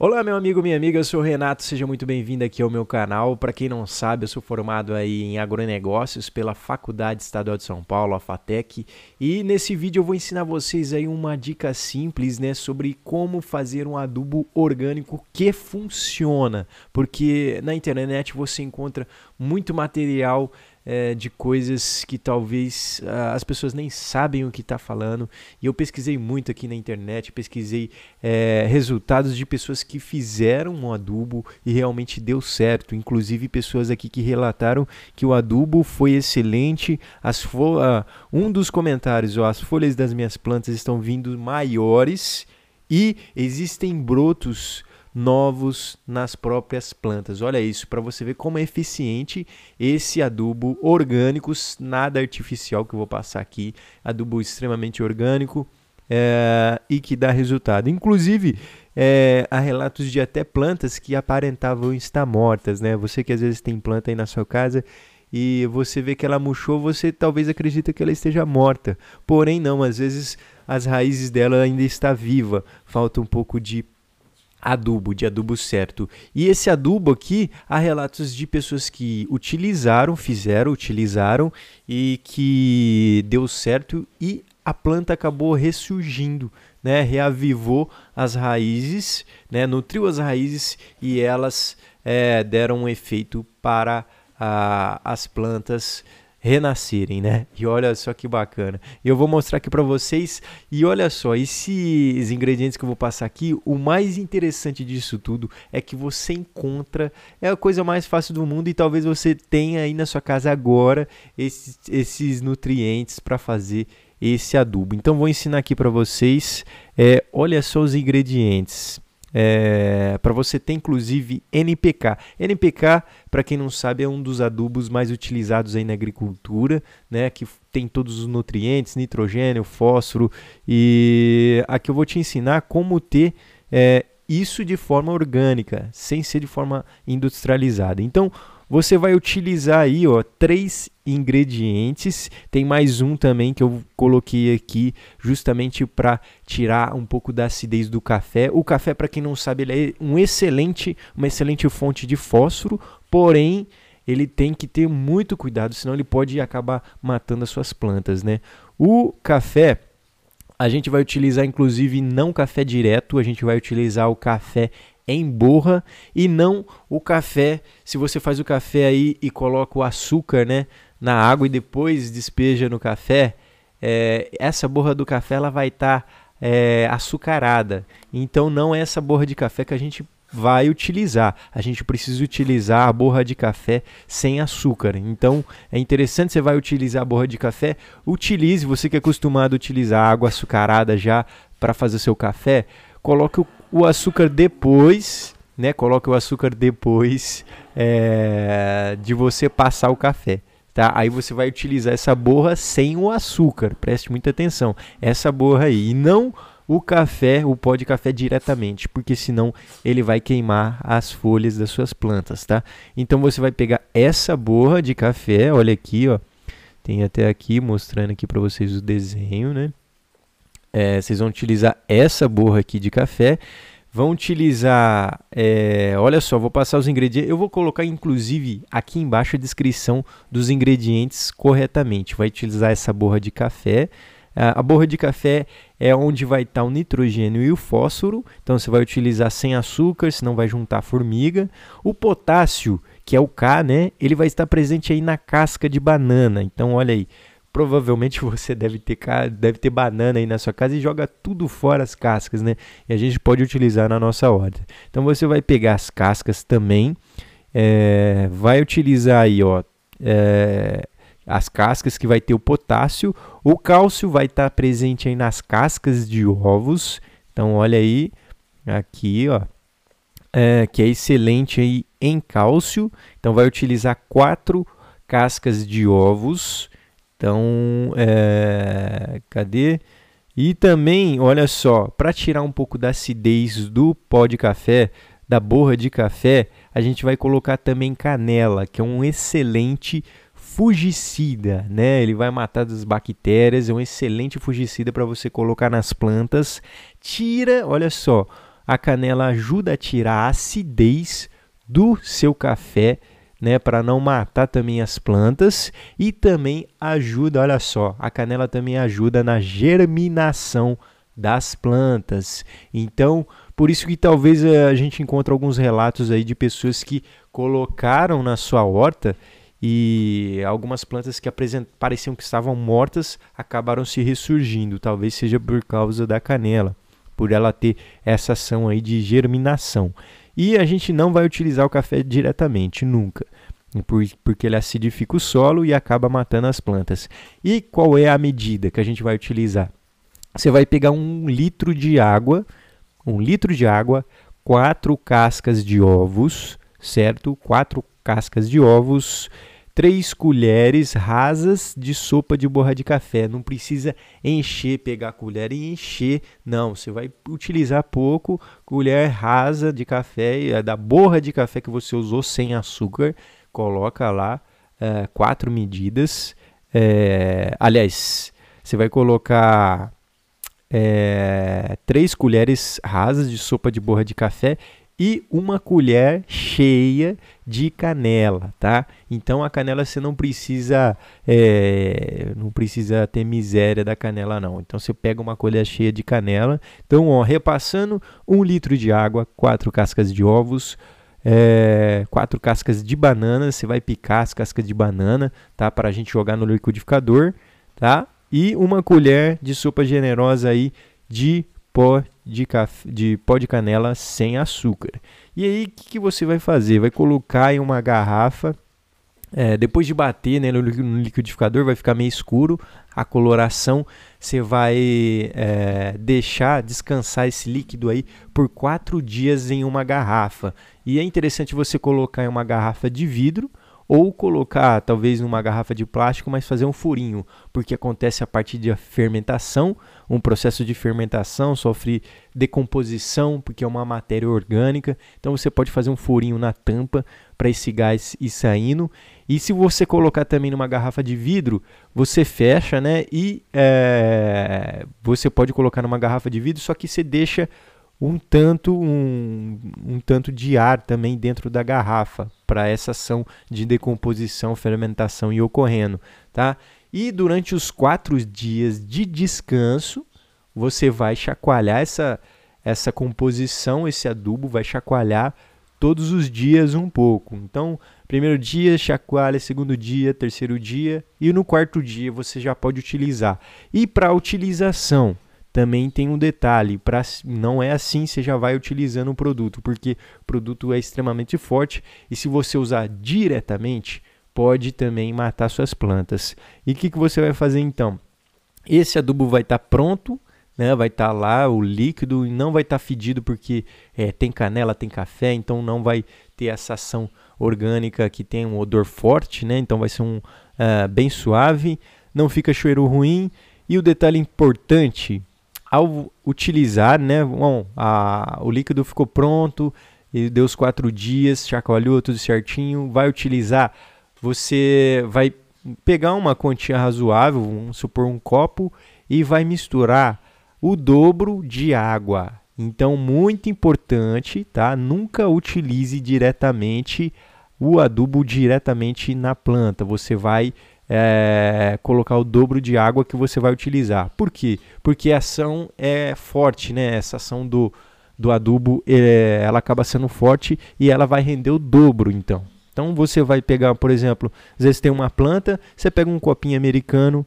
Olá, meu amigo, minha amiga, eu sou o Renato, seja muito bem-vindo aqui ao meu canal. Para quem não sabe, eu sou formado aí em agronegócios pela Faculdade Estadual de São Paulo, a FATEC, e nesse vídeo eu vou ensinar vocês aí uma dica simples, né, sobre como fazer um adubo orgânico que funciona, porque na internet você encontra muito material é, de coisas que talvez uh, as pessoas nem sabem o que está falando. E eu pesquisei muito aqui na internet, pesquisei é, resultados de pessoas que fizeram um adubo e realmente deu certo. Inclusive pessoas aqui que relataram que o adubo foi excelente. As uh, um dos comentários, ó, as folhas das minhas plantas estão vindo maiores e existem brotos novos nas próprias plantas. Olha isso, para você ver como é eficiente esse adubo orgânico, nada artificial que eu vou passar aqui, adubo extremamente orgânico é, e que dá resultado. Inclusive, é, há relatos de até plantas que aparentavam estar mortas, né? Você que às vezes tem planta aí na sua casa e você vê que ela murchou, você talvez acredita que ela esteja morta. Porém, não, às vezes as raízes dela ainda está viva. Falta um pouco de adubo, de adubo certo. E esse adubo aqui, há relatos de pessoas que utilizaram, fizeram, utilizaram e que deu certo e a planta acabou ressurgindo, né? Reavivou as raízes, né? Nutriu as raízes e elas é, deram um efeito para a, as plantas renascerem, né? E olha só que bacana. Eu vou mostrar aqui para vocês e olha só, esses ingredientes que eu vou passar aqui, o mais interessante disso tudo é que você encontra, é a coisa mais fácil do mundo e talvez você tenha aí na sua casa agora esses, esses nutrientes para fazer esse adubo. Então vou ensinar aqui para vocês, é, olha só os ingredientes. É, para você ter inclusive NPK. NPK, para quem não sabe, é um dos adubos mais utilizados aí na agricultura, né, que tem todos os nutrientes, nitrogênio, fósforo. E aqui eu vou te ensinar como ter é, isso de forma orgânica, sem ser de forma industrializada. Então, você vai utilizar aí, ó, três ingredientes. Tem mais um também que eu coloquei aqui justamente para tirar um pouco da acidez do café. O café, para quem não sabe, ele é um excelente, uma excelente fonte de fósforo, porém ele tem que ter muito cuidado, senão ele pode acabar matando as suas plantas, né? O café a gente vai utilizar inclusive não café direto, a gente vai utilizar o café em borra e não o café. Se você faz o café aí e coloca o açúcar, né, na água e depois despeja no café, é, essa borra do café ela vai estar tá, é, açucarada. Então não é essa borra de café que a gente vai utilizar. A gente precisa utilizar a borra de café sem açúcar. Então é interessante você vai utilizar a borra de café, utilize, você que é acostumado a utilizar água açucarada já para fazer seu café, coloque o o açúcar depois, né? Coloque o açúcar depois é, de você passar o café. Tá? Aí você vai utilizar essa borra sem o açúcar. Preste muita atenção. Essa borra aí. E não o café, o pó de café diretamente, porque senão ele vai queimar as folhas das suas plantas, tá? Então você vai pegar essa borra de café, olha aqui, ó. Tem até aqui mostrando aqui para vocês o desenho, né? É, vocês vão utilizar essa borra aqui de café. Vão utilizar, é, olha só, vou passar os ingredientes. Eu vou colocar inclusive aqui embaixo a descrição dos ingredientes corretamente. Vai utilizar essa borra de café. A borra de café é onde vai estar o nitrogênio e o fósforo. Então você vai utilizar sem açúcar, senão vai juntar formiga. O potássio, que é o K, né? Ele vai estar presente aí na casca de banana. Então olha aí, provavelmente você deve ter, deve ter banana aí na sua casa e joga tudo fora as cascas, né? E a gente pode utilizar na nossa horta. Então você vai pegar as cascas também, é, vai utilizar aí, ó, é, as cascas que vai ter o potássio, o cálcio vai estar tá presente aí nas cascas de ovos. Então olha aí, aqui, ó, é, que é excelente aí em cálcio. Então vai utilizar quatro cascas de ovos então, é, cadê? E também, olha só, para tirar um pouco da acidez do pó de café, da borra de café, a gente vai colocar também canela, que é um excelente fungicida, né? Ele vai matar as bactérias, é um excelente fungicida para você colocar nas plantas. Tira, olha só, a canela ajuda a tirar a acidez do seu café, né, para não matar também as plantas e também ajuda, olha só, a canela também ajuda na germinação das plantas. Então, por isso que talvez eh, a gente encontre alguns relatos aí de pessoas que colocaram na sua horta e algumas plantas que pareciam que estavam mortas acabaram se ressurgindo. Talvez seja por causa da canela, por ela ter essa ação aí de germinação. E a gente não vai utilizar o café diretamente, nunca. porque ele acidifica o solo e acaba matando as plantas. E qual é a medida que a gente vai utilizar? Você vai pegar um litro de água, um litro de água, quatro cascas de ovos, certo? Quatro cascas de ovos, 3 colheres rasas de sopa de borra de café. Não precisa encher, pegar a colher e encher. Não, você vai utilizar pouco, colher rasa de café, é da borra de café que você usou sem açúcar. Coloca lá é, quatro medidas. É, aliás, você vai colocar é, três colheres rasas de sopa de borra de café e uma colher cheia de canela, tá? Então a canela você não precisa é, não precisa ter miséria da canela não. Então você pega uma colher cheia de canela. Então ó, repassando um litro de água, quatro cascas de ovos, é, quatro cascas de banana. Você vai picar as cascas de banana, tá? Para a gente jogar no liquidificador, tá? E uma colher de sopa generosa aí de pó de, café, de pó de canela sem açúcar. E aí, o que, que, você vai fazer? Vai colocar em uma garrafa, é, depois de bater né, no, liquidificador, vai ficar meio escuro a coloração. Você vai é, deixar descansar esse líquido aí por quatro dias em uma garrafa. E é interessante você colocar em uma garrafa de vidro ou colocar talvez numa garrafa de plástico, mas fazer um furinho, porque acontece a partir da fermentação, um processo de fermentação sofre decomposição, porque é uma matéria orgânica, então você pode fazer um furinho na tampa para esse gás ir saindo. E se você colocar também numa garrafa de vidro, você fecha, né? E é, você pode colocar numa garrafa de vidro, só que você deixa um tanto um, um tanto de ar também dentro da garrafa para essa ação de decomposição, fermentação e ocorrendo, tá? E durante os quatro dias de descanso, você vai chacoalhar essa, essa composição, esse adubo vai chacoalhar todos os dias um pouco. Então, primeiro dia chacoalha, segundo dia, terceiro dia e no quarto dia você já pode utilizar. E para utilização, também tem um detalhe, pra, não é assim você já vai utilizando o produto, porque o produto é extremamente forte e se você usar diretamente, pode também matar suas plantas. E o que, que você vai fazer então? Esse adubo vai estar tá pronto, né? vai estar tá lá o líquido e não vai estar tá fedido porque é, tem canela, tem café, então não vai ter essa ação orgânica que tem um odor forte, né? então vai ser um uh, bem suave, não fica cheiro ruim. E o detalhe importante ao utilizar, né, bom, a, o líquido ficou pronto, e deu os quatro dias, chacoalhou tudo certinho, vai utilizar, você vai pegar uma quantia razoável, vamos supor um copo, e vai misturar o dobro de água. Então, muito importante, tá? Nunca utilize diretamente o adubo diretamente na planta. Você vai é, colocar o dobro de água que você vai utilizar. Por quê? Porque a ação é forte, né? Essa ação do, do adubo é, ela acaba sendo forte e ela vai render o dobro, então. Então você vai pegar, por exemplo, às vezes tem uma planta, você pega um copinho americano,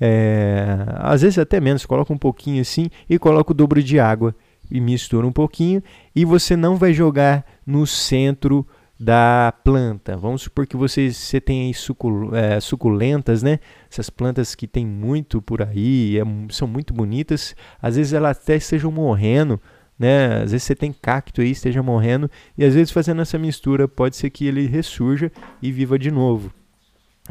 é, às vezes até menos, coloca um pouquinho assim e coloca o dobro de água e mistura um pouquinho e você não vai jogar no centro da planta. Vamos supor que você, você tem aí sucul, é, suculentas, né? Essas plantas que tem muito por aí, é, são muito bonitas. Às vezes elas até estejam morrendo, né? Às vezes você tem cacto aí, esteja morrendo. E às vezes fazendo essa mistura pode ser que ele ressurja e viva de novo.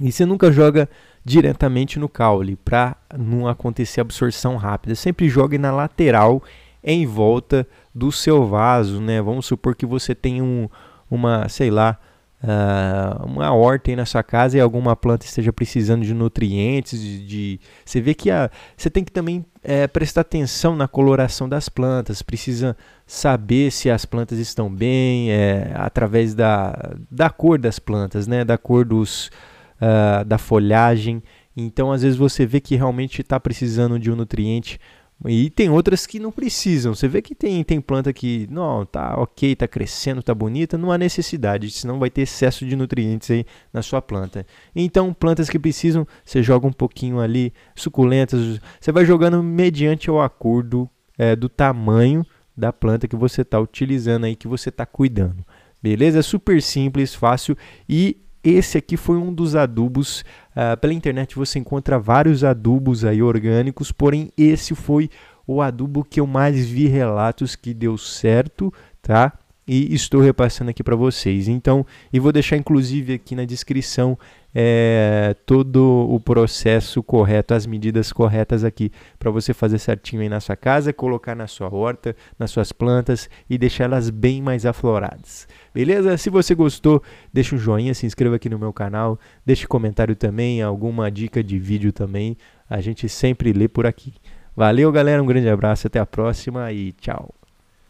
E você nunca joga diretamente no caule para não acontecer absorção rápida. Sempre jogue na lateral em volta do seu vaso, né? Vamos supor que você tem um uma, sei lá, uh, uma horta aí na sua casa e alguma planta esteja precisando de nutrientes, de, de você vê que a, você tem que também é, prestar atenção na coloração das plantas, precisa saber se as plantas estão bem é, através da, da cor das plantas, né, da cor dos, uh, da folhagem. Então, às vezes você vê que realmente está precisando de um nutriente e tem outras que não precisam. Você vê que tem, tem planta que, não, tá ok, tá crescendo, tá bonita, não há necessidade, senão vai ter excesso de nutrientes aí na sua planta. Então, plantas que precisam, você joga um pouquinho ali, suculentas, você vai jogando mediante o acordo é, do tamanho da planta que você está utilizando aí, que você está cuidando. Beleza? É super simples, fácil e esse aqui foi um dos adubos. Uh, pela internet você encontra vários adubos aí orgânicos, porém esse foi o adubo que eu mais vi relatos que deu certo, tá? E estou repassando aqui para vocês. Então, e vou deixar inclusive aqui na descrição é, todo o processo correto, as medidas corretas aqui para você fazer certinho aí na sua casa, colocar na sua horta, nas suas plantas e deixar elas bem mais afloradas. Beleza? Se você gostou, deixa um joinha, se inscreva aqui no meu canal, deixe comentário também, alguma dica de vídeo também. A gente sempre lê por aqui. Valeu, galera, um grande abraço, até a próxima e tchau.